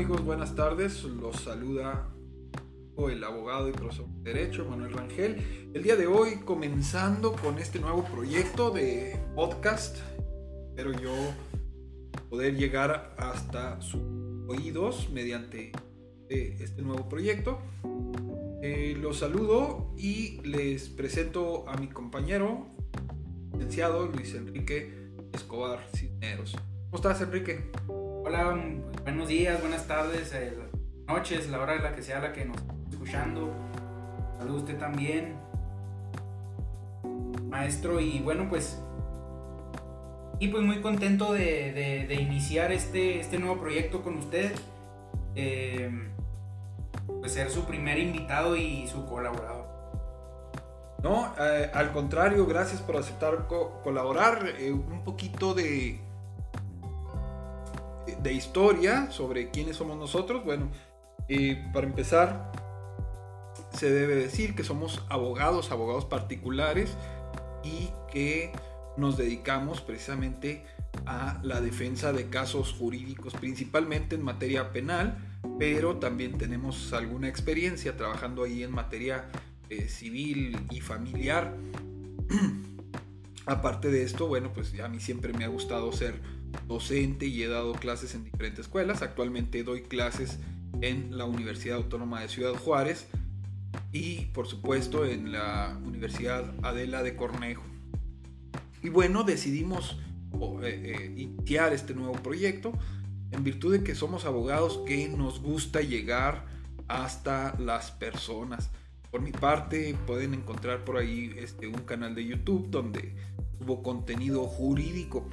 amigos? Buenas tardes. Los saluda el abogado y profesor de Derecho Manuel Rangel. El día de hoy comenzando con este nuevo proyecto de podcast. Espero yo poder llegar hasta sus oídos mediante este nuevo proyecto. Eh, los saludo y les presento a mi compañero, licenciado Luis Enrique Escobar Cisneros. ¿Cómo estás, Enrique? Hola, buenos días, buenas tardes, eh, noches, la hora de la que sea la que nos escuchando. Saludos usted también, maestro. Y bueno, pues. Y pues muy contento de, iniciar este, este nuevo proyecto con usted. Eh, pues ser su primer invitado y su colaborador. No, eh, al contrario, gracias por aceptar colaborar. Eh, un poquito de, de historia sobre quiénes somos nosotros. Bueno, para empezar, se debe decir que somos abogados, abogados particulares y que nos dedicamos precisamente a la defensa de casos jurídicos, principalmente en materia penal, pero también tenemos alguna experiencia trabajando ahí en materia eh, civil y familiar. Aparte de esto, bueno, pues a mí siempre me ha gustado ser docente y he dado clases en diferentes escuelas. Actualmente doy clases en la Universidad Autónoma de Ciudad Juárez y por supuesto en la Universidad Adela de Cornejo. Y bueno, decidimos eh, eh, iniciar este nuevo proyecto en virtud de que somos abogados que nos gusta llegar hasta las personas. Por mi parte, pueden encontrar por ahí este, un canal de YouTube donde hubo contenido jurídico.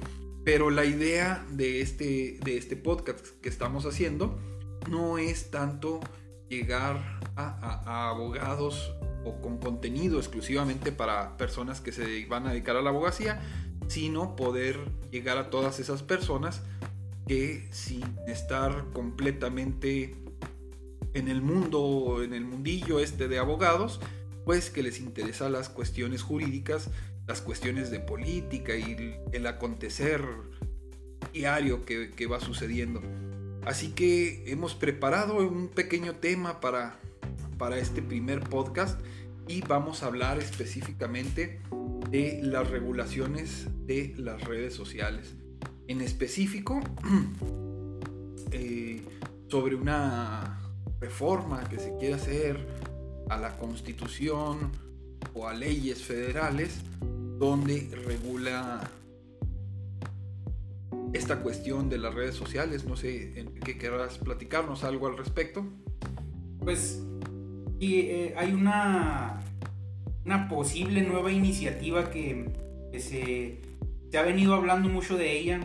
Pero la idea de este, de este podcast que estamos haciendo no es tanto llegar a, abogados o con contenido exclusivamente para personas que se van a dedicar a la abogacía, sino poder llegar a todas esas personas que sin estar completamente en el mundo, en el mundillo este de abogados, pues que les interesa las cuestiones jurídicas, las cuestiones de política y el acontecer diario que, que va sucediendo. Así que hemos preparado un pequeño tema para, para este primer podcast y vamos a hablar específicamente de las regulaciones de las redes sociales. En específico, eh, sobre una reforma que se quiere hacer a la constitución o a leyes federales donde regula esta cuestión de las redes sociales. No sé, ¿en qué querrás platicarnos algo al respecto? Pues eh, hay una, una posible nueva iniciativa que, se, se, ha venido hablando mucho de ella.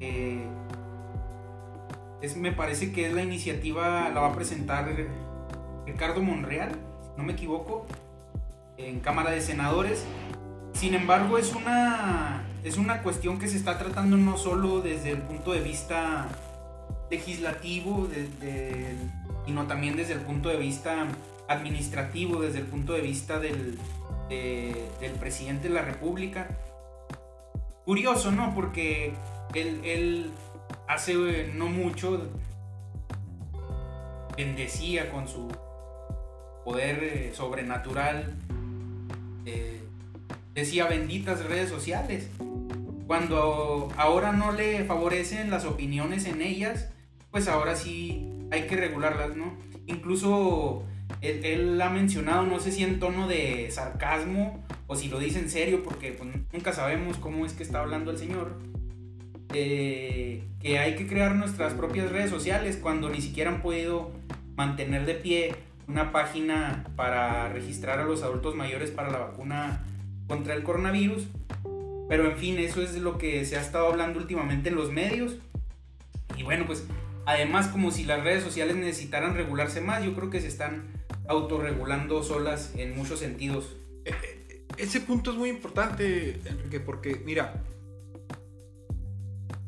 Eh, es, me parece que es la iniciativa, la va a presentar Ricardo Monreal, no me equivoco, en Cámara de Senadores. Sin embargo, es una, es una cuestión que se está tratando no solo desde el punto de vista legislativo, sino también desde el punto de vista administrativo, desde el punto de vista del, del presidente de la República. Curioso, ¿no? Porque él, hace eh, no mucho bendecía con su poder eh, sobrenatural, eh, decía benditas redes sociales cuando ahora no le favorecen las opiniones en ellas, pues ahora sí hay que regularlas, ¿no? Incluso él, ha mencionado, no sé si en tono de sarcasmo o si lo dice en serio, porque pues, nunca sabemos cómo es que está hablando el señor, eh, que hay que crear nuestras propias redes sociales cuando ni siquiera han podido mantener de pie una página para registrar a los adultos mayores para la vacuna contra el coronavirus pero en fin, eso es lo que se ha estado hablando últimamente en los medios. Y bueno, pues además como si las redes sociales necesitaran regularse más, yo creo que se están autorregulando solas en muchos sentidos. Eh, eh, ese punto es muy importante, Enrique, porque mira,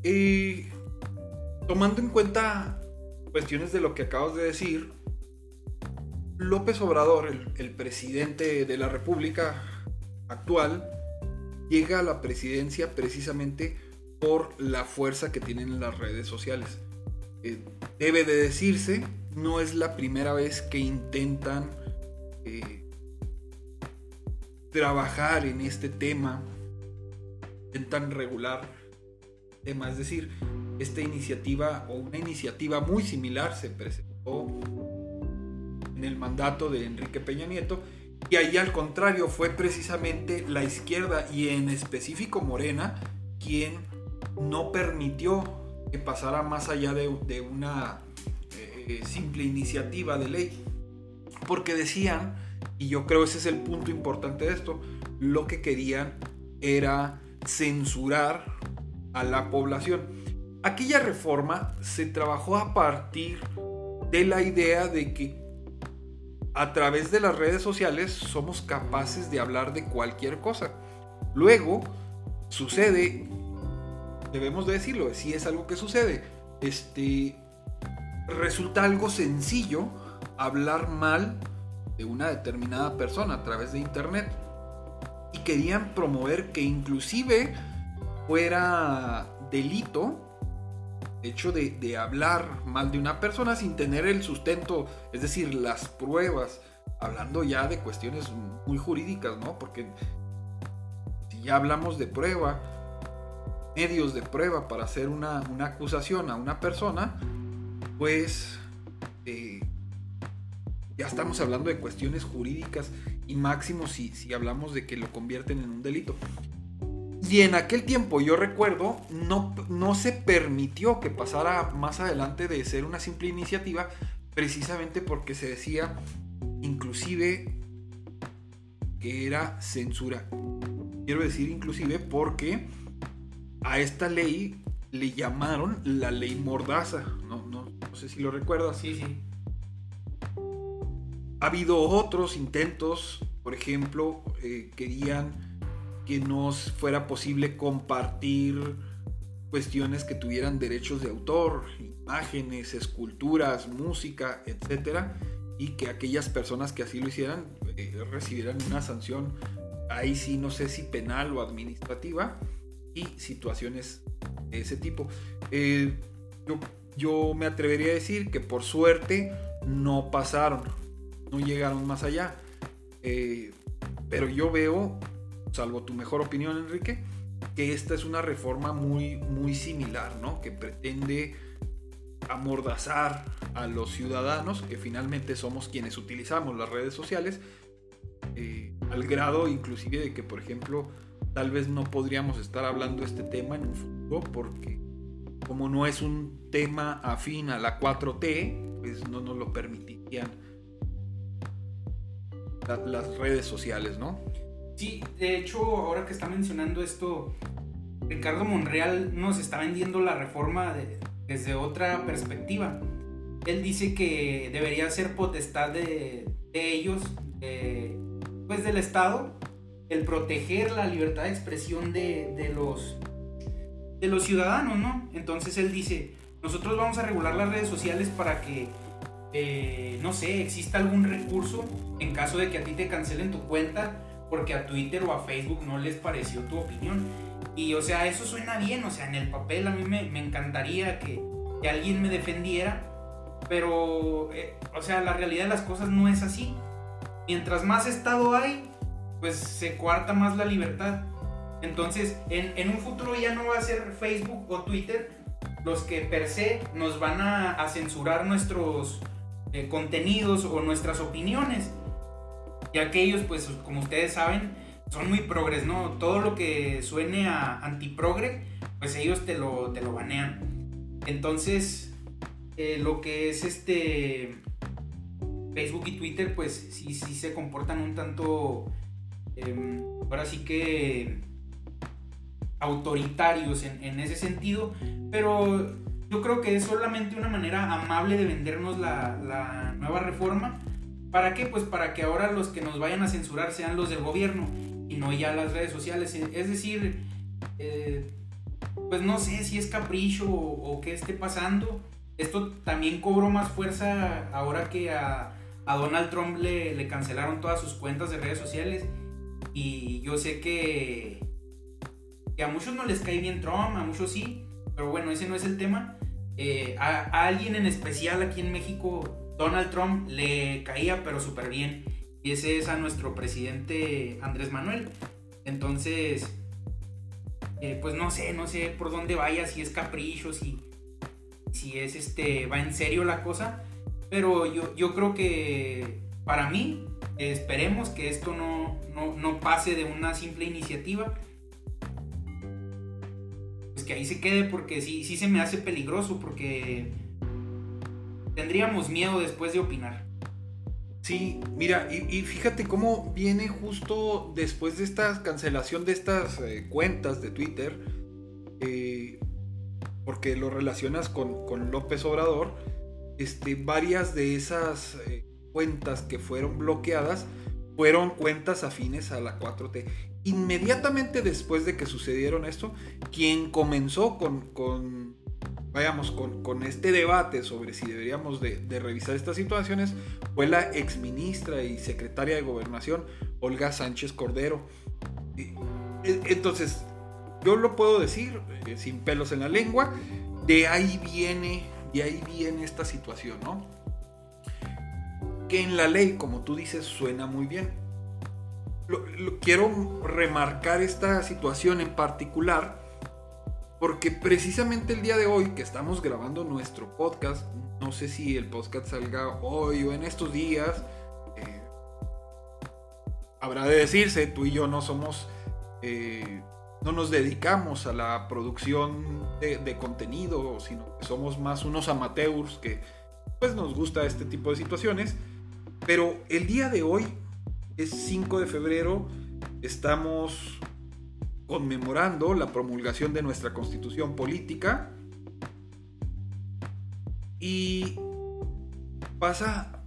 eh, tomando en cuenta cuestiones de lo que acabas de decir, López Obrador, el presidente de la República actual, llega a la presidencia precisamente por la fuerza que tienen las redes sociales. eh, debe de decirse, no es la primera vez que intentan eh, trabajar en este tema, intentan regular tema, es decir, esta iniciativa o una iniciativa muy similar se presentó en el mandato de Enrique Peña Nieto y ahí al contrario fue precisamente la izquierda y en específico Morena quien no permitió que pasara más allá de, una eh, simple iniciativa de ley. Porque decían, y yo creo ese es el punto importante de esto, lo que querían era censurar a la población. Aquella reforma se trabajó a partir de la idea de que a través de las redes sociales somos capaces de hablar de cualquier cosa. Luego sucede, debemos decirlo, si es algo que sucede, este resulta algo sencillo hablar mal de una determinada persona a través de internet y querían promover que inclusive fuera delito hecho de, hablar mal de una persona sin tener el sustento, es decir, las pruebas, hablando ya de cuestiones muy jurídicas, ¿no? Porque si ya hablamos de prueba, medios de prueba para hacer una, acusación a una persona, pues eh, ya estamos hablando de cuestiones jurídicas y máximo si, si hablamos de que lo convierten en un delito. Y en aquel tiempo, yo recuerdo, no, no se permitió que pasara más adelante de ser una simple iniciativa, precisamente porque se decía, inclusive, que era censura. Quiero decir inclusive porque a esta ley le llamaron la ley mordaza. No, no, sé si lo recuerdas. Sí, sí. Ha habido otros intentos, por ejemplo, eh, querían que no fuera posible compartir cuestiones que tuvieran derechos de autor, imágenes, esculturas, música, etcétera, y que aquellas personas que así lo hicieran eh, recibieran una sanción, ahí sí no sé si penal o administrativa, y situaciones de ese tipo. Eh, yo, me atrevería a decir que por suerte no pasaron, no llegaron más allá, eh, pero yo veo salvo tu mejor opinión, Enrique, que esta es una reforma muy, muy similar, ¿no? Que pretende amordazar a los ciudadanos, que finalmente somos quienes utilizamos las redes sociales, eh, al grado inclusive de que, por ejemplo, tal vez no podríamos estar hablando este tema en un futuro, porque como no es un tema afín a la 4T, pues no nos lo permitirían las redes sociales, ¿no? Sí, de hecho, ahora que está mencionando esto, Ricardo Monreal nos está vendiendo la reforma desde otra perspectiva. Él dice que debería ser potestad de, ellos, pues del Estado, el proteger la libertad de expresión de, los, ciudadanos, ¿no? Entonces él dice, nosotros vamos a regular las redes sociales para que, eh, no sé, exista algún recurso en caso de que a ti te cancelen tu cuenta porque a Twitter o a Facebook no les pareció tu opinión. Y o sea, eso suena bien, o sea, en el papel a mí me, encantaría que, alguien me defendiera, pero, eh, o sea, la realidad de las cosas no es así. Mientras más Estado hay, pues se cuarta más la libertad. Entonces, en, un futuro ya no va a ser Facebook o Twitter los que per se nos van a, censurar nuestros eh, contenidos o nuestras opiniones ya que ellos, pues como ustedes saben, son muy progres, ¿no? Todo lo que suene a antiprogre, pues ellos te lo, te lo banean. Entonces, eh, lo que es este Facebook y Twitter, pues sí, sí se comportan un tanto, em, ahora sí que autoritarios en, ese sentido, pero yo creo que es solamente una manera amable de vendernos la, la nueva reforma ¿Para qué? Pues para que ahora los que nos vayan a censurar sean los del gobierno y no ya las redes sociales. Es decir, eh, pues no sé si es capricho o, qué esté pasando. Esto también cobró más fuerza ahora que a, Donald Trump le, le, cancelaron todas sus cuentas de redes sociales. Y yo sé que, que a muchos no les cae bien Trump, a muchos sí. Pero bueno, ese no es el tema. eh, a, alguien en especial aquí en México, Donald Trump, le caía pero súper bien. Y ese es a nuestro presidente Andrés Manuel. Entonces, eh, pues no sé, no sé por dónde vaya, si es capricho, si, si es este, va en serio la cosa. Pero yo, yo creo que para mí, esperemos que esto no, no, pase de una simple iniciativa. Pues que ahí se quede porque sí, sí se me hace peligroso porque tendríamos miedo después de opinar. Sí, mira, y, fíjate cómo viene justo después de esta cancelación de estas eh, cuentas de Twitter, eh, porque lo relacionas con, López Obrador, este, varias de esas eh, cuentas que fueron bloqueadas fueron cuentas afines a la 4T. Inmediatamente después de que sucedieron esto, quien comenzó con, vayamos, con, este debate sobre si deberíamos de, revisar estas situaciones fue la exministra y secretaria de Gobernación, Olga Sánchez Cordero. E, entonces, yo lo puedo decir eh, sin pelos en la lengua, de ahí viene, de ahí viene esta situación, ¿no? que en la ley, como tú dices, suena muy bien. quiero remarcar esta situación en particular porque precisamente el día de hoy que estamos grabando nuestro podcast, no sé si el podcast salga hoy o en estos días, eh, habrá de decirse, tú y yo no somos, eh, no nos dedicamos a la producción de, contenido, sino que somos más unos amateurs que pues nos gusta este tipo de situaciones. Pero el día de hoy es 5 de febrero, estamos conmemorando la promulgación de nuestra constitución política y pasa,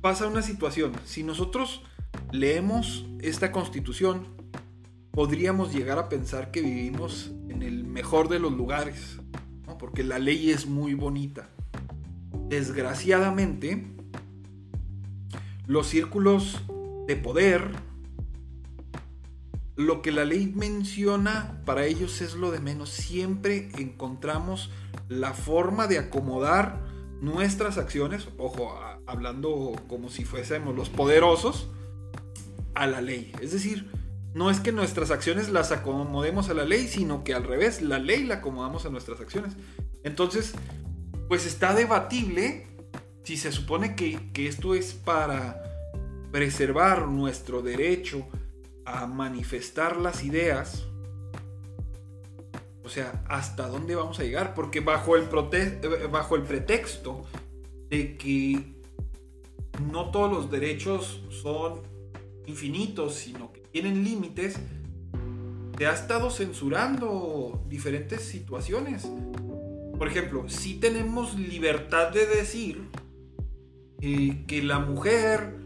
pasa una situación. Si nosotros leemos esta constitución, podríamos llegar a pensar que vivimos en el mejor de los lugares, porque la ley es muy bonita. Desgraciadamente, los círculos de poder, lo que la ley menciona para ellos es lo de menos. Siempre encontramos la forma de acomodar nuestras acciones, ojo, hablando como si fuésemos los poderosos, a la ley. Es decir, no es que nuestras acciones las acomodemos a la ley, sino que al revés, la ley la acomodamos a nuestras acciones. Entonces, pues está debatible si se supone que, esto es para preservar nuestro derecho a manifestar las ideas, o sea, ¿hasta dónde vamos a llegar? Porque bajo el, bajo el pretexto de que no todos los derechos son infinitos, sino que tienen límites, se ha estado censurando diferentes situaciones. Por ejemplo, si tenemos libertad de decir que la mujer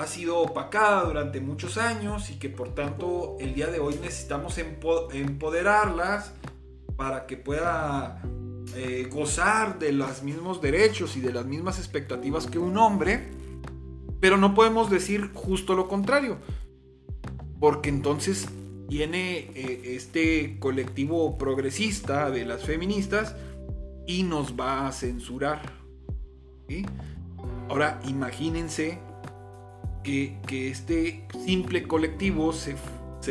ha sido opacada durante muchos años y que por tanto el día de hoy necesitamos empoderarlas para que pueda eh, gozar de los mismos derechos y de las mismas expectativas que un hombre, pero no podemos decir justo lo contrario, porque entonces viene eh, este colectivo progresista de las feministas y nos va a censurar. ¿sí? Ahora imagínense que, este simple colectivo se,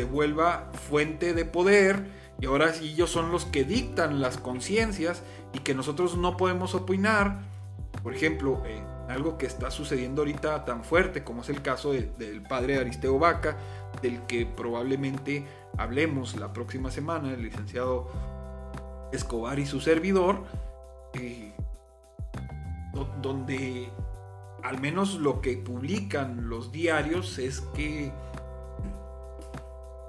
vuelva fuente de poder y ahora ellos son los que dictan las conciencias y que nosotros no podemos opinar. Por ejemplo, eh, algo que está sucediendo ahorita tan fuerte como es el caso del padre Aristeo Vaca, del que probablemente hablemos la próxima semana, el licenciado Escobar y su servidor, eh, donde al menos lo que publican los diarios es que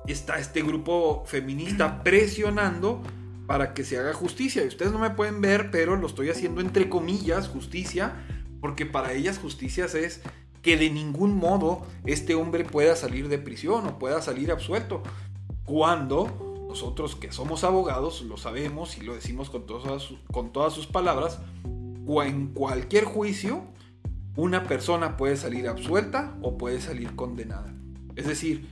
está este grupo feminista presionando para que se haga justicia. Y ustedes no me pueden ver, pero lo estoy haciendo entre comillas, justicia, porque para ellas justicia es que de ningún modo este hombre pueda salir de prisión o pueda salir absuelto. Cuando nosotros que somos abogados lo sabemos y lo decimos con todas, con todas sus palabras, o en cualquier juicio una persona puede salir absuelta o puede salir condenada. Es decir,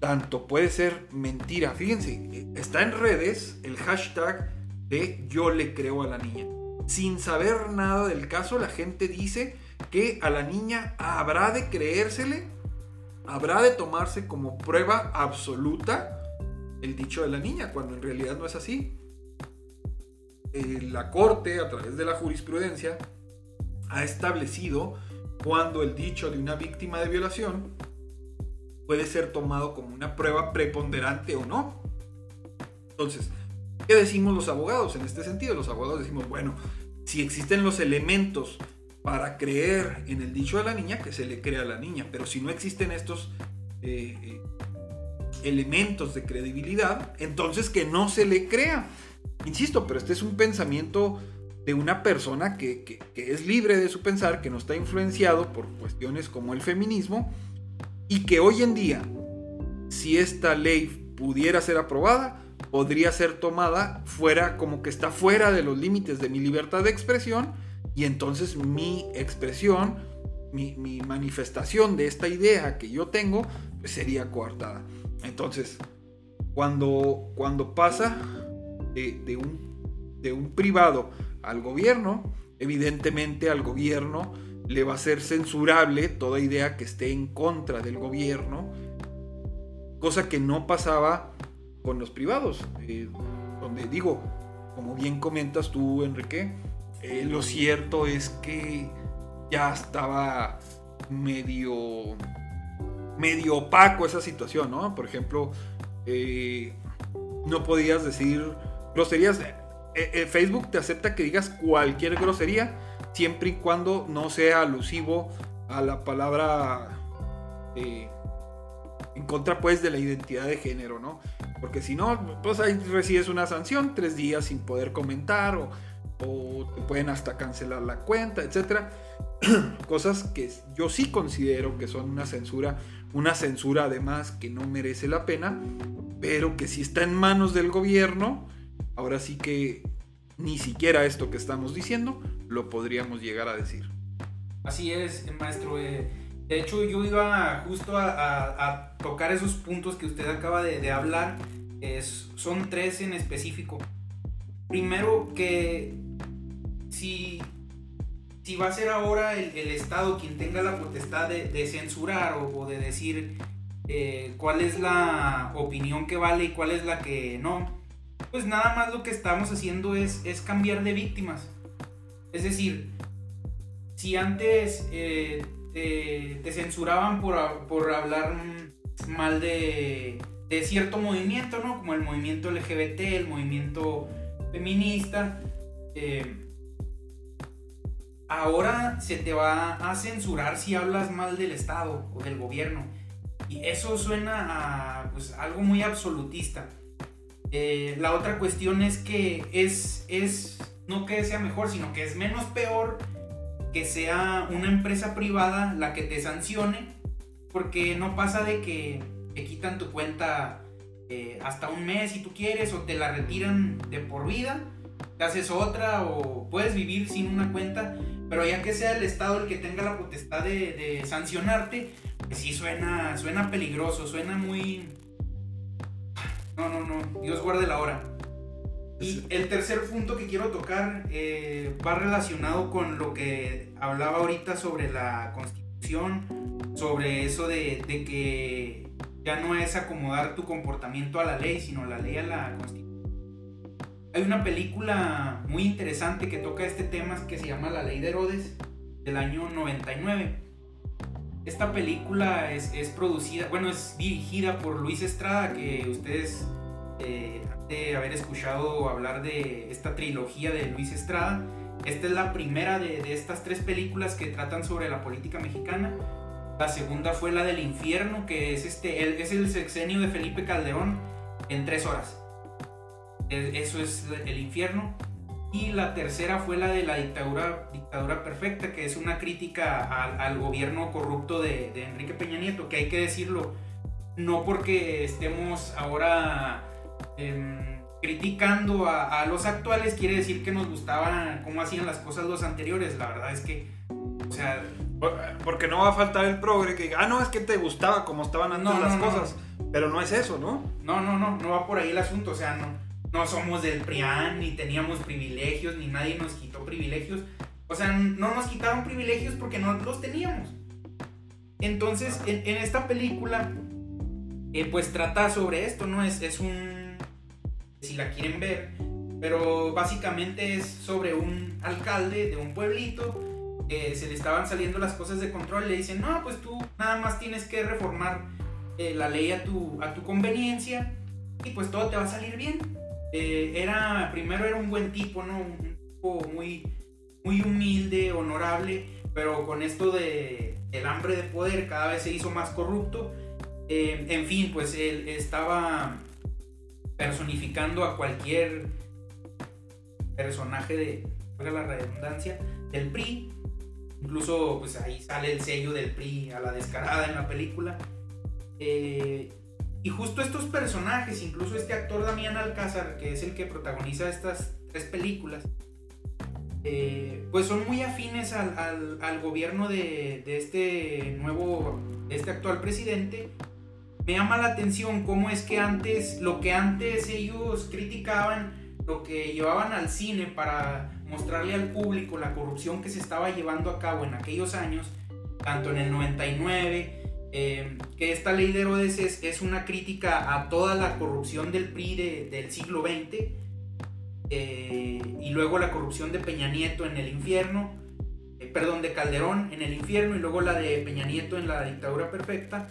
tanto puede ser mentira. Fíjense, está en redes el hashtag de yo le creo a la niña. sin saber nada del caso, la gente dice que a la niña habrá de creérsele, habrá de tomarse como prueba absoluta el dicho de la niña, cuando en realidad no es así. Eh, la corte, a través de la jurisprudencia, ha establecido cuando el dicho de una víctima de violación puede ser tomado como una prueba preponderante o no. Entonces, ¿qué decimos los abogados en este sentido? Los abogados decimos, bueno, si existen los elementos para creer en el dicho de la niña, que se le crea a la niña, pero si no existen estos eh, eh, elementos de credibilidad, entonces que no se le crea. Insisto, pero este es un pensamiento de una persona que, es libre de su pensar, que no está influenciado por cuestiones como el feminismo, y que hoy en día, si esta ley pudiera ser aprobada, podría ser tomada fuera, como que está fuera de los límites de mi libertad de expresión, y entonces mi expresión, mi, manifestación de esta idea que yo tengo, pues sería coartada. Entonces, cuando, cuando pasa de, un, de un privado al gobierno, evidentemente al gobierno le va a ser censurable toda idea que esté en contra del gobierno, cosa que no pasaba con los privados, eh, donde digo, como bien comentas tú, Enrique, eh, lo cierto es que ya estaba medio medio opaco esa situación, ¿no? Por ejemplo, eh, no podías decir groserías. Eh, eh, Facebook te acepta que digas cualquier grosería siempre y cuando no sea alusivo a la palabra eh, en contra pues de la identidad de género, ¿no? Porque si no, pues ahí recibes una sanción, tres días sin poder comentar o, o te pueden hasta cancelar la cuenta, etc. Cosas que yo sí considero que son una censura, una censura además que no merece la pena, pero que si está en manos del gobierno, ahora sí que ni siquiera esto que estamos diciendo lo podríamos llegar a decir. Así es, maestro. Eh, de hecho, yo iba justo a, tocar esos puntos que usted acaba de, hablar. son tres en específico. Primero, que si, si va a ser ahora el, Estado quien tenga la potestad de, censurar o, de decir eh, cuál es la opinión que vale y cuál es la que no, pues nada más lo que estamos haciendo es, es cambiar de víctimas. Es decir, si antes eh, te, censuraban por, por hablar mal de, cierto movimiento, ¿no? Como el movimiento LGBT, el movimiento feminista, eh, ahora se te va a censurar si hablas mal del Estado o del gobierno. Y eso suena a pues, algo muy absolutista. Eh, la otra cuestión es que es, es, no que sea mejor, sino que es menos peor que sea una empresa privada la que te sancione, porque no pasa de que te quitan tu cuenta eh, hasta un mes si tú quieres, o te la retiran de por vida, te haces otra, o puedes vivir sin una cuenta, pero ya que sea el Estado el que tenga la potestad de, sancionarte, pues sí suena, suena peligroso, suena muy no, no, no. Dios guarde la hora. Y el tercer punto que quiero tocar eh, va relacionado con lo que hablaba ahorita sobre la constitución, sobre eso de, que ya no es acomodar tu comportamiento a la ley, sino la ley a la constitución. Hay una película muy interesante que toca este tema que se llama La ley de Herodes, del año 99. Esta película es, producida, bueno, es dirigida por Luis Estrada, que ustedes eh, de haber escuchado hablar de esta trilogía de Luis Estrada. Esta es la primera de, estas tres películas que tratan sobre la política mexicana. La segunda fue la del infierno, que es, este, es el sexenio de Felipe Calderón en tres horas. Eso es el infierno. Y la tercera fue la de la dictadura, dictadura perfecta, que es una crítica al, gobierno corrupto de, Enrique Peña Nieto, que hay que decirlo, no porque estemos ahora em, criticando a, los actuales, quiere decir que nos gustaba cómo hacían las cosas los anteriores, la verdad es que, o sea... Porque no va a faltar el progre que diga, ah, no, es que te gustaba cómo estaban andando las cosas, pero no es eso, ¿no? No, no, no, no va por ahí el asunto, o sea, no no somos del PRIAN, ni teníamos privilegios, ni nadie nos quitó privilegios. O sea, no nos quitaron privilegios porque no los teníamos. Entonces, en, esta película, eh, pues trata sobre esto, ¿no? Es, es un... Si la quieren ver, pero básicamente es sobre un alcalde de un pueblito que se le estaban saliendo las cosas de control le dicen, no, pues tú nada más tienes que reformar eh, la ley a tu, a tu conveniencia y pues todo te va a salir bien. Eh, era, primero era un buen tipo, ¿no? Un tipo muy, muy humilde, honorable, pero con esto de el hambre de poder cada vez se hizo más corrupto. Eh, en fin, pues él estaba personificando a cualquier personaje de, la redundancia, del PRI. Incluso pues ahí sale el sello del PRI a la descarada en la película. Eh, y justo estos personajes, incluso este actor Damián Alcázar, que es el que protagoniza estas tres películas, eh, pues son muy afines al, gobierno de, de, este nuevo, este actual presidente. Me llama la atención cómo es que antes, lo que antes ellos criticaban, lo que llevaban al cine para mostrarle al público la corrupción que se estaba llevando a cabo en aquellos años, tanto en el 99, eh, que esta ley de Herodes es, una crítica a toda la corrupción del PRI del siglo XX, eh, y luego la corrupción de Peña Nieto en el infierno, eh, perdón, de Calderón en el infierno, y luego la de Peña Nieto en la dictadura perfecta.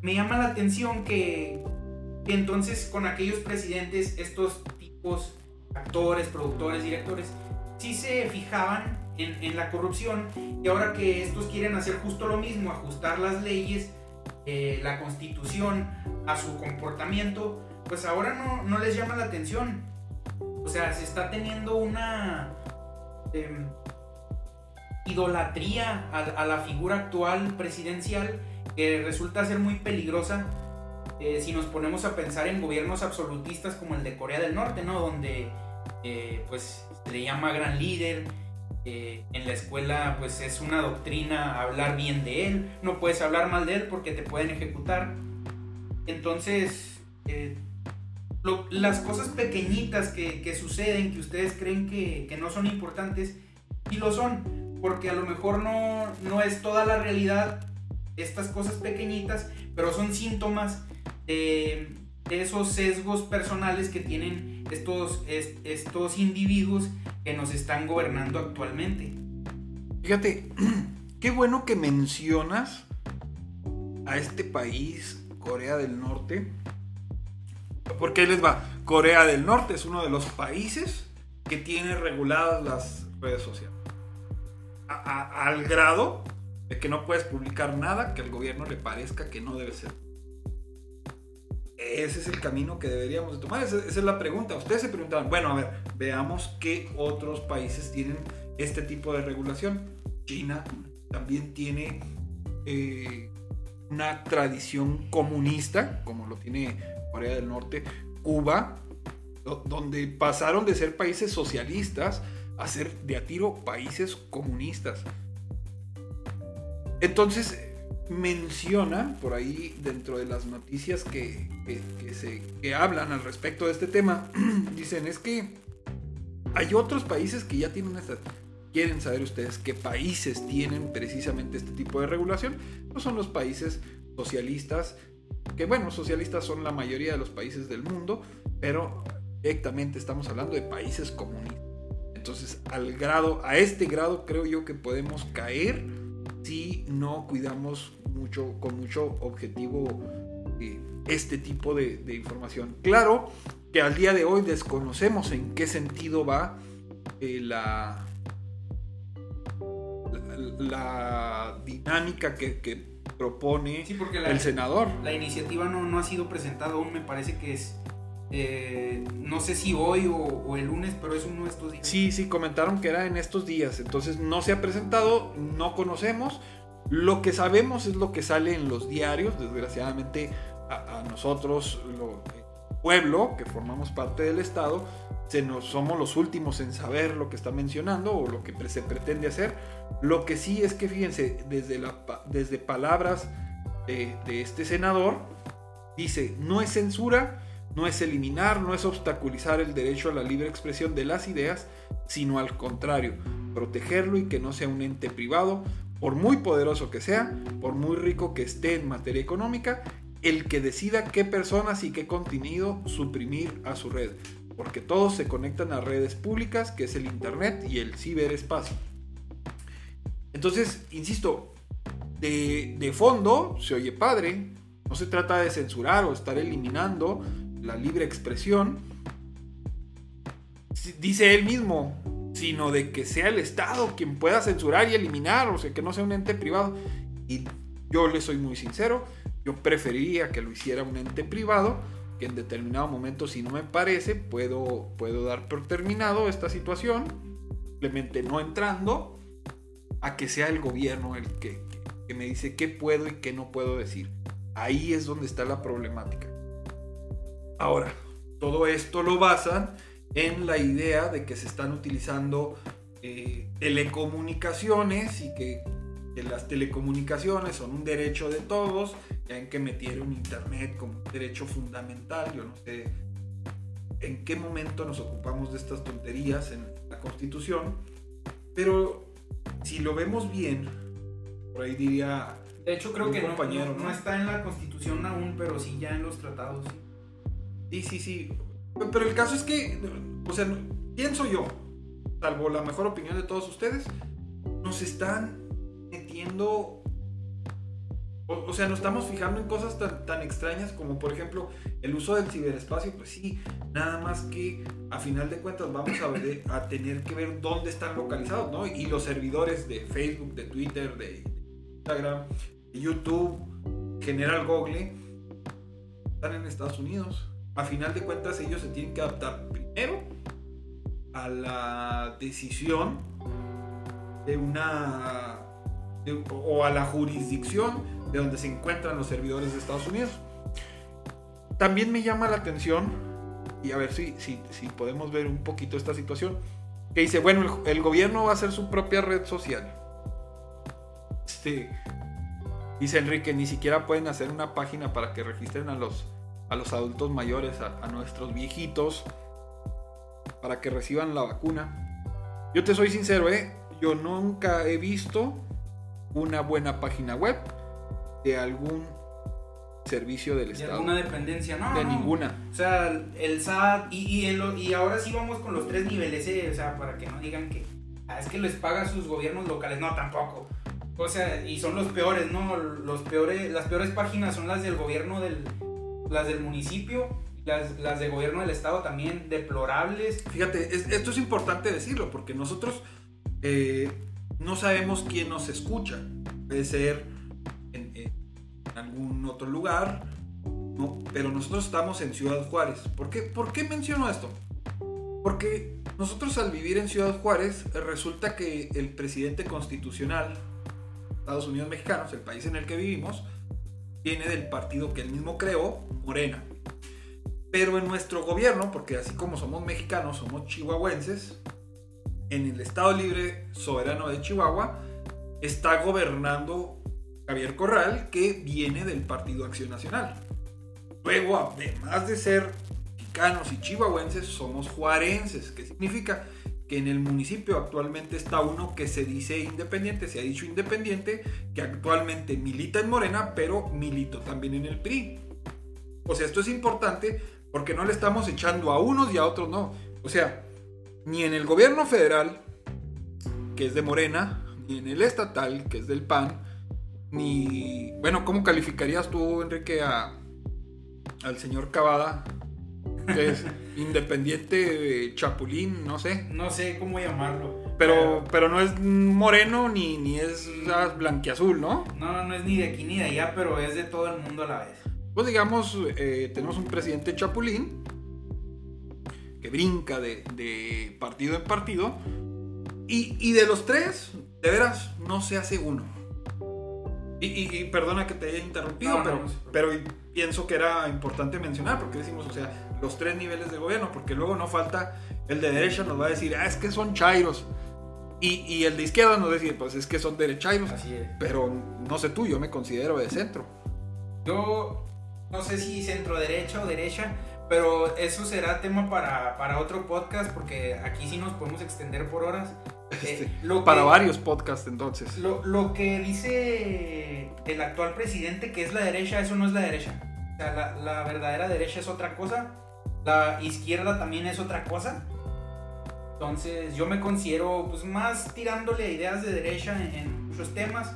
Me llama la atención que, que entonces con aquellos presidentes, estos actores, productores, directores, sí se fijaban en, la corrupción y ahora que estos quieren hacer justo lo mismo, ajustar las leyes, eh, la constitución a su comportamiento, pues ahora no, no, les llama la atención. O sea, se está teniendo una em, idolatría a, la figura actual presidencial que resulta ser muy peligrosa eh, si nos ponemos a pensar en gobiernos absolutistas como el de Corea del Norte, ¿no? Donde eh, pues se le llama gran líder, eh, en la escuela pues es una doctrina hablar bien de él, no puedes hablar mal de él porque te pueden ejecutar. Entonces, las cosas pequeñitas que, suceden, que ustedes creen que, no son importantes, y lo son, porque a lo mejor no, no es toda la realidad estas cosas pequeñitas, pero son síntomas de, esos sesgos personales que tienen estos, estos individuos que nos están gobernando actualmente. Fíjate, qué bueno que mencionas a este país, Corea del Norte. Porque les va, Corea del Norte es uno de los países que tiene reguladas las redes sociales. al grado de que no puedes publicar nada que al gobierno le parezca que no debe ser ese es el camino que deberíamos de tomar. Esa, es la pregunta. Ustedes se preguntaban, bueno, a ver, veamos qué otros países tienen este tipo de regulación. China también tiene eh, una tradición comunista, como lo tiene Corea del Norte, Cuba, donde pasaron de ser países socialistas a ser de a tiro países comunistas. Entonces, menciona por ahí dentro de las noticias que, se, hablan al respecto de este tema, dicen es que hay otros países que ya tienen esta... ¿Quieren saber ustedes qué países tienen precisamente este tipo de regulación? No son los países socialistas, que bueno, socialistas son la mayoría de los países del mundo, pero directamente estamos hablando de países comunistas. Entonces, al grado, a este grado creo yo que podemos caer si no cuidamos mucho, con mucho objetivo eh, este tipo de, información. Claro que al día de hoy desconocemos en qué sentido va eh, la, la, dinámica que, propone el senador. La iniciativa no, no, ha sido presentada aún, me parece que es... Eh, no sé si hoy o, el lunes, pero es uno de estos días. Sí, sí, comentaron que era en estos días. Entonces no se ha presentado, no conocemos. Lo que sabemos es lo que sale en los diarios, desgraciadamente a, nosotros, lo, pueblo, que formamos parte del Estado, se nos, somos los últimos en saber lo que está mencionando o lo que se pretende hacer. Lo que sí es que fíjense, desde, la, desde palabras de este senador, dice, no es censura, no es eliminar, no es obstaculizar el derecho a la libre expresión de las ideas, sino al contrario, protegerlo y que no sea un ente privado, por muy poderoso que sea, por muy rico que esté en materia económica, el que decida qué personas y qué contenido suprimir a su red, porque todos se conectan a redes públicas, que es el Internet y el ciberespacio. Entonces, insisto, de, fondo se oye padre, no se trata de censurar o estar eliminando la libre expresión, dice él mismo, sino de que sea el Estado quien pueda censurar y eliminar, o sea, que no sea un ente privado. Y yo le soy muy sincero, yo preferiría que lo hiciera un ente privado, que en determinado momento, si no me parece, puedo, puedo dar por terminado esta situación, simplemente no entrando, a que sea el gobierno el que, que me dice qué puedo y qué no puedo decir. Ahí es donde está la problemática. Ahora, todo esto lo basan en la idea de que se están utilizando eh, telecomunicaciones y que, las telecomunicaciones son un derecho de todos, ya en que metieron Internet como un derecho fundamental, yo no sé en qué momento nos ocupamos de estas tonterías en la Constitución, pero si lo vemos bien, por ahí diría... De hecho creo que compañero, no, está en la Constitución aún, pero sí ya en los tratados. Sí, sí, sí. Pero el caso es que, o sea, pienso yo, salvo la mejor opinión de todos ustedes, nos están metiendo, o, sea, nos estamos fijando en cosas tan, extrañas como por ejemplo el uso del ciberespacio, pues sí, nada más que a final de cuentas vamos a, a tener que ver dónde están localizados, ¿no? Y los servidores de Facebook, de Twitter, de Instagram, de YouTube, General Google, están en Estados Unidos a final de cuentas ellos se tienen que adaptar primero a la decisión de una o a la jurisdicción de donde se encuentran los servidores de Estados Unidos. También me llama la atención, y a ver si, si, podemos ver un poquito esta situación, que dice, bueno, el, el, gobierno va a hacer su propia red social. Este, dice Enrique, ni siquiera pueden hacer una página para que registren a los a los adultos mayores, a, nuestros viejitos, para que reciban la vacuna. Yo te soy sincero, ¿eh? yo nunca he visto una buena página web de algún servicio del Estado. De alguna dependencia, no. De ninguna. O sea, el SAT, y, y, ahora sí vamos con los tres niveles, ¿eh? o sea, para que no digan que ah, es que les paga sus gobiernos locales. No, tampoco. O sea, y son los peores, ¿no? Los peores, las peores páginas son las del gobierno del, las del municipio, las, de gobierno del estado también deplorables. Fíjate, esto es importante decirlo porque nosotros eh, no sabemos quién nos escucha. Puede ser en, algún otro lugar, pero nosotros estamos en Ciudad Juárez. ¿Por qué, ¿Por qué menciono esto? Porque nosotros al vivir en Ciudad Juárez resulta que el presidente constitucional, Estados Unidos mexicanos, el país en el que vivimos, viene del partido que él mismo creó, Morena. Pero en nuestro gobierno, porque así como somos mexicanos, somos chihuahuenses, en el Estado Libre Soberano de Chihuahua está gobernando Javier Corral, que viene del Partido Acción Nacional. Luego, además de ser mexicanos y chihuahuenses, somos juarenses, que significa en el municipio actualmente está uno que se dice independiente, se ha dicho independiente, que actualmente milita en Morena, pero militó también en el PRI. O sea, esto es importante porque no le estamos echando a unos y a otros no. O sea, ni en el gobierno federal, que es de Morena, ni en el estatal, que es del PAN, ni... Bueno, ¿cómo calificarías tú, Enrique, a, al señor Cavada que es independiente chapulín, no sé. No sé cómo llamarlo. Pero, pero no es moreno ni, ni es blanquiazul, ¿no? No, no es ni de aquí ni de allá, pero es de todo el mundo a la vez. Pues digamos, eh, tenemos un presidente chapulín que brinca de, partido en partido. Y, de los tres, de veras, no se hace uno. Y, perdona que te haya interrumpido, pero, pero pienso que era importante mencionar, porque decimos, o sea, los tres niveles de gobierno, porque luego no falta el de derecha nos va a decir, ah, es que son chairos. Y, y el de izquierda nos va a decir, pues es que son derechairos. Así es. Pero no sé tú, yo me considero de centro. Yo no sé si centro derecha o derecha, Pero eso será tema para, para otro podcast porque aquí sí nos podemos extender por horas. Este, Eh, lo para que- varios podcasts entonces. Lo, lo que dice el actual presidente que es la derecha, eso no es la derecha. O sea, la, la verdadera derecha es otra cosa. La izquierda también es otra cosa. Entonces yo me considero pues más tirándole a ideas de derecha en, en muchos temas.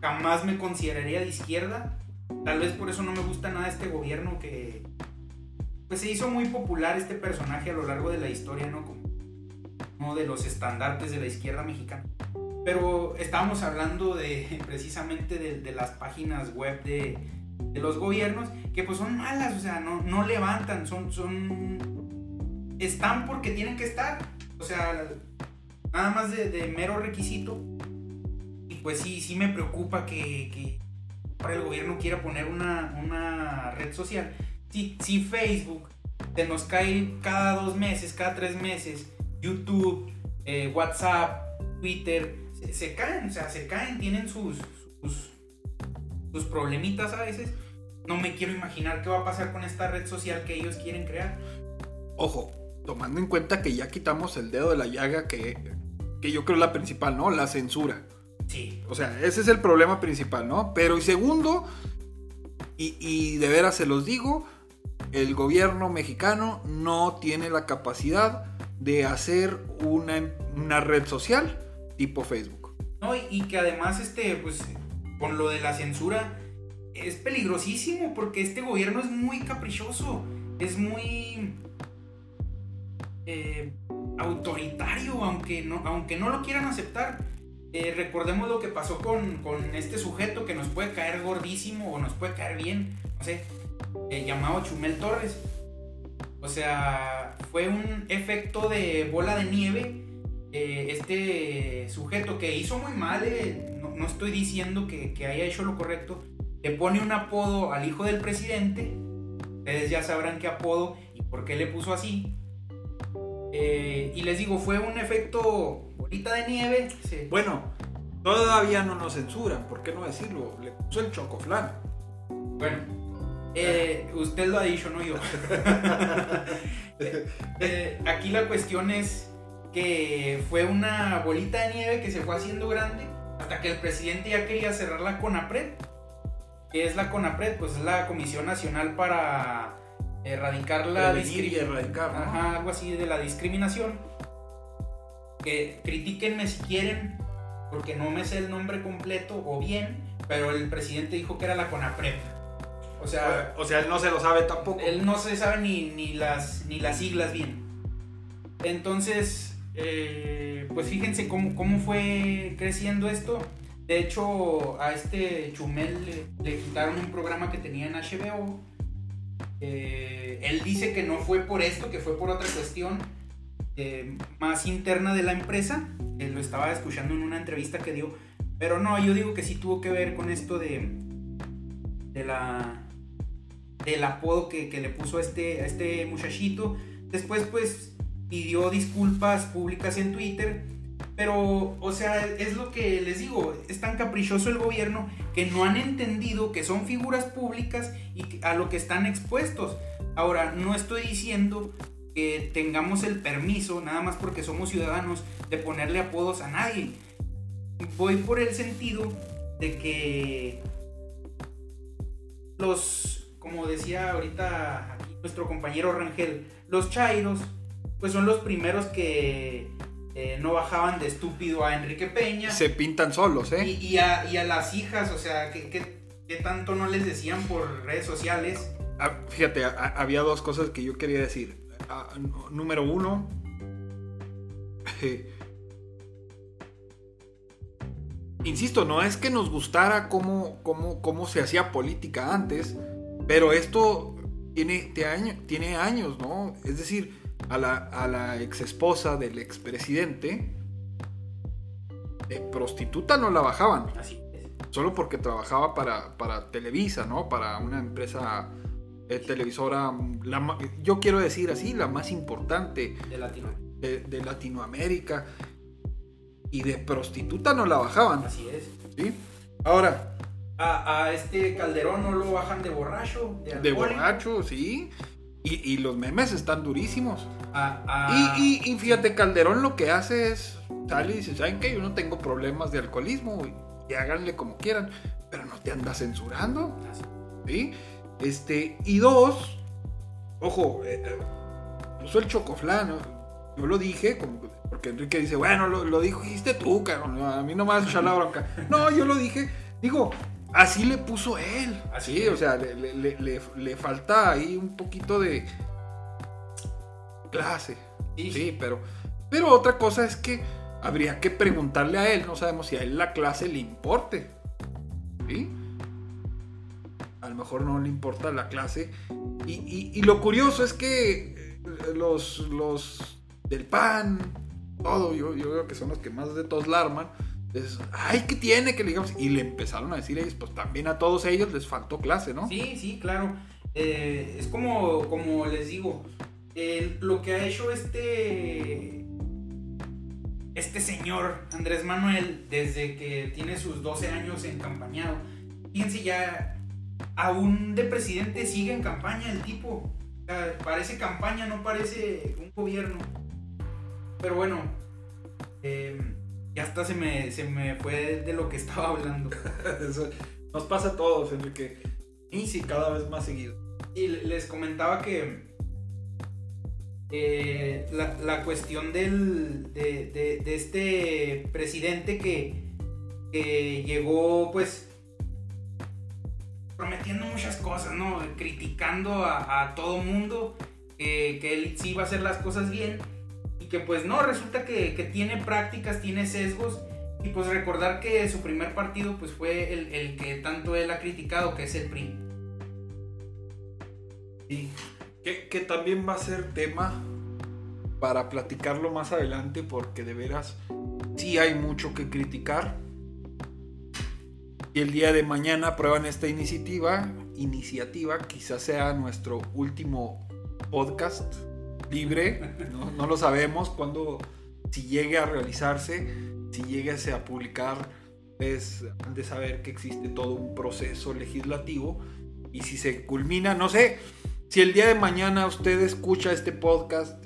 Jamás me consideraría de izquierda. Tal vez por eso no me gusta nada este gobierno que pues se hizo muy popular este personaje a lo largo de la historia, ¿no? Como uno de los estandartes de la izquierda mexicana. Pero estábamos hablando de precisamente de, las páginas web de, de los gobiernos que pues son malas, o sea, no, no levantan, son, son... Están porque tienen que estar, o sea, nada más de, de mero requisito. Y pues sí, sí me preocupa que, que ahora el gobierno quiera poner una, una red social. Si, si Facebook se nos cae cada dos meses, cada tres meses, YouTube, eh, WhatsApp, Twitter, se, se caen, o sea, se caen, tienen sus, sus, sus problemitas a veces. No me quiero imaginar qué va a pasar con esta red social que ellos quieren crear. Ojo, tomando en cuenta que ya quitamos el dedo de la llaga que, que yo creo es la principal, ¿no? La censura. Sí, O sea, ese es el problema principal, ¿no? Pero y segundo, y, y de veras se los digo, el gobierno mexicano no tiene la capacidad de hacer una, una red social tipo Facebook. ¿no? Y, que además, este, pues, con lo de la censura, es peligrosísimo porque este gobierno es muy caprichoso, es muy eh, autoritario, aunque no, aunque no lo quieran aceptar. Eh, recordemos lo que pasó con, con este sujeto que nos puede caer gordísimo o nos puede caer bien, no sé, eh, llamado Chumel Torres. O sea, fue un efecto de bola de nieve. eh, este sujeto que hizo muy mal, eh, no, no estoy diciendo que, que haya hecho lo correcto, le pone un apodo al hijo del presidente. Ustedes ya sabrán qué apodo y por qué le puso así. Eh, y les digo, fue un efecto bolita de nieve. Bueno, todavía no nos censuran, ¿por qué no decirlo? Le puso el chocoflan. Bueno, eh, usted lo ha dicho, no yo. Eh, eh, aquí la cuestión es que fue una bolita de nieve que se fue haciendo grande hasta que el presidente ya quería cerrar la CONAPRED. ¿Qué es la CONAPRED? Pues es la Comisión Nacional para erradicar la discriminación. ¿no? Algo así de la discriminación. Que critíquenme si quieren, porque no me sé el nombre completo o bien, pero el presidente dijo que era la CONAPRED. O sea, O sea, él no se lo sabe tampoco. él no se sabe ni, ni, las, ni las siglas bien. Entonces, eh, pues fíjense cómo, cómo fue creciendo esto. De hecho, a este Chumel le, le quitaron un programa que tenía en HBO. Eh, él dice que no fue por esto, que fue por otra cuestión eh, más interna de la empresa. Él lo estaba escuchando en una entrevista que dio. Pero no, yo digo que sí tuvo que ver con esto de, de la, del apodo que, que le puso a este, a este muchachito. Después, pues, pidió disculpas públicas en Twitter. Pero, o sea, es lo que les digo, es tan caprichoso el gobierno que no han entendido que son figuras públicas y a lo que están expuestos. Ahora, no estoy diciendo que tengamos el permiso, nada más porque somos ciudadanos, de ponerle apodos a nadie. Voy por el sentido de que los, como decía ahorita aquí nuestro compañero Rangel, los chairos, pues son los primeros que eh, no bajaban de estúpido a Enrique Peña. Se pintan solos, ¿eh? Y, y a, y a las hijas, o sea, ¿qué, qué, qué tanto no les decían por redes sociales? Ah, fíjate, a- a- había dos cosas que yo quería decir. Ah, número uno, eh, insisto, no es que nos gustara cómo, cómo, cómo se hacía política antes, pero esto tiene, tiene años, ¿no? Es decir, a la, a la ex esposa del expresidente, de prostituta no la bajaban Así es. solo porque trabajaba para, para Televisa, ¿no? Para una empresa eh, televisora, la yo quiero decir así, la más importante De Latinoamérica. de, de Latinoamérica. Y de prostituta no la bajaban, Así es. ¿sí? Ahora, A, a este Calderón no lo bajan de borracho, de de borracho, sí. Y, los memes están durísimos. Ah, ah. y, y, fíjate, Calderón lo que hace es, sale y dice, ¿saben qué? Yo no tengo problemas de alcoholismo, y háganle como quieran, pero no te andas censurando. ¿Sí? Este, y dos, ojo, eh, eh puso el chocoflán, yo lo dije, porque Enrique dice, bueno, lo, dijo, dijiste tú, cabrón, a mí no me vas a echar la bronca. No, yo lo dije, digo, así le puso él. Así, o sea, le, falta ahí un poquito de clase. Sí. pero, pero otra cosa es que habría que preguntarle a él, no sabemos si a él la clase le importe. ¿Sí? A lo mejor no le importa la clase. Y, lo curioso es que eh, los, los del PAN, todo, yo, yo veo que son los que más de todos la arman ay, ¿qué tiene? Que le digamos. Y le empezaron a decir ellos, pues también a todos ellos les faltó clase, ¿no? Sí, sí, claro. Eh, es como, como les digo, lo que ha hecho este. Este señor, Andrés Manuel, desde que tiene sus 12 años en campañado, fíjense ya, aún de presidente sigue en campaña el tipo. parece campaña, no parece un gobierno. Pero bueno, eh, ya hasta se me, se me fue de lo que estaba hablando. nos pasa a todos, Enrique. Y sí, cada vez más seguido. Y les comentaba que eh, la, cuestión del, de, este presidente que, llegó pues prometiendo muchas cosas, ¿no? Criticando a, a todo mundo, que él sí iba a hacer las cosas bien pues no, resulta que, tiene prácticas, tiene sesgos y pues recordar que su primer partido pues fue el, que tanto él ha criticado, que es el PRI. Y que, también va a ser tema para platicarlo más adelante porque de veras sí hay mucho que criticar. Y el día de mañana aprueban esta iniciativa, iniciativa, quizás sea nuestro último podcast libre, no, lo sabemos cuando, si llegue a realizarse, si llegue a publicar, es han de saber que existe todo un proceso legislativo y si se culmina, no sé, si el día de mañana usted escucha este podcast,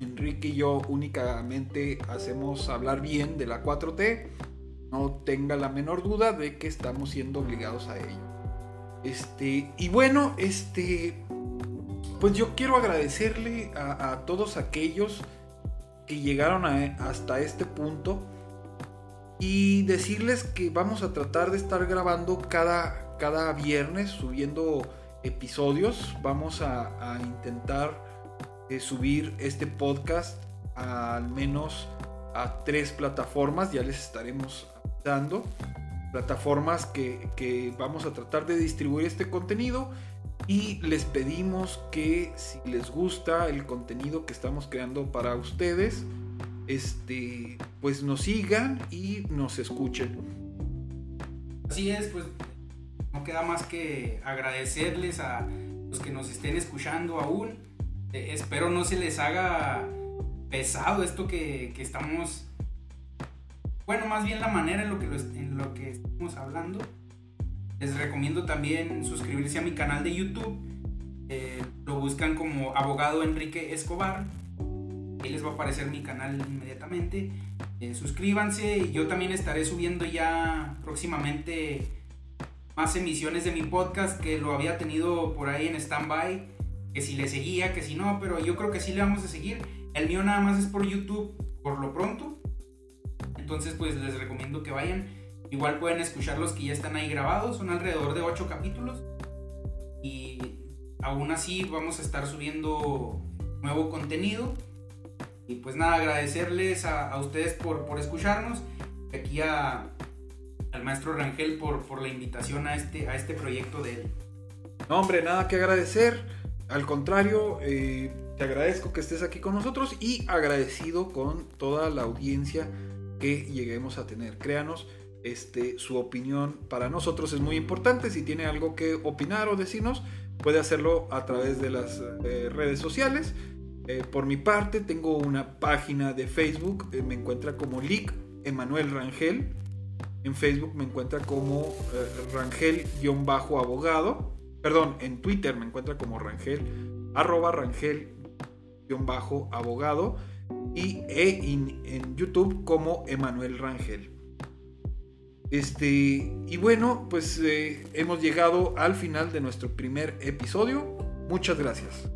Enrique y yo únicamente hacemos hablar bien de la 4T, no tenga la menor duda de que estamos siendo obligados a ello. Este, y bueno, este, pues yo quiero agradecerle a, todos aquellos que llegaron hasta este punto y decirles que vamos a tratar de estar grabando cada, cada viernes, subiendo episodios. Vamos a, intentar eh, subir este podcast al menos a tres plataformas, ya les estaremos dando. Plataformas que vamos a tratar de distribuir este contenido y les pedimos que si les gusta el contenido que estamos creando para ustedes, este, pues nos sigan y nos escuchen. Así es, pues no queda más que agradecerles a los que nos estén escuchando aún. Eh, espero no se les haga pesado esto que, estamos, bueno, más bien la manera en lo que, en lo que estamos hablando. Les recomiendo también suscribirse a mi canal de YouTube. Eh, lo buscan como abogado Enrique Escobar. Ahí les va a aparecer mi canal inmediatamente. Eh, suscríbanse. Yo también estaré subiendo ya próximamente más emisiones de mi podcast que lo había tenido por ahí en stand-by. Que si le seguía, que si no, pero yo creo que sí le vamos a seguir. El mío nada más es por YouTube por lo pronto. Entonces pues les recomiendo que vayan. Igual pueden escuchar los que ya están ahí grabados, son alrededor de 8 capítulos. Y aún así vamos a estar subiendo nuevo contenido. Y pues nada, agradecerles a, ustedes por, por escucharnos. Aquí a, al maestro Rangel por, por la invitación a este, a este proyecto de él. No, hombre, nada que agradecer. Al contrario, eh, te agradezco que estés aquí con nosotros y agradecido con toda la audiencia que lleguemos a tener. Créanos, este, su opinión para nosotros es muy importante. Si tiene algo que opinar o decirnos, puede hacerlo a través de las eh, redes sociales. Eh, por mi parte, tengo una página de Facebook, eh, me encuentra como Lick Emanuel Rangel. En Facebook me encuentra como Rangel-abogado. Perdón, en Twitter me encuentra como Rangel arroba rangel-abogado y e en YouTube como Emanuel Rangel. Este, y bueno, pues eh, hemos llegado al final de nuestro primer episodio. Muchas gracias.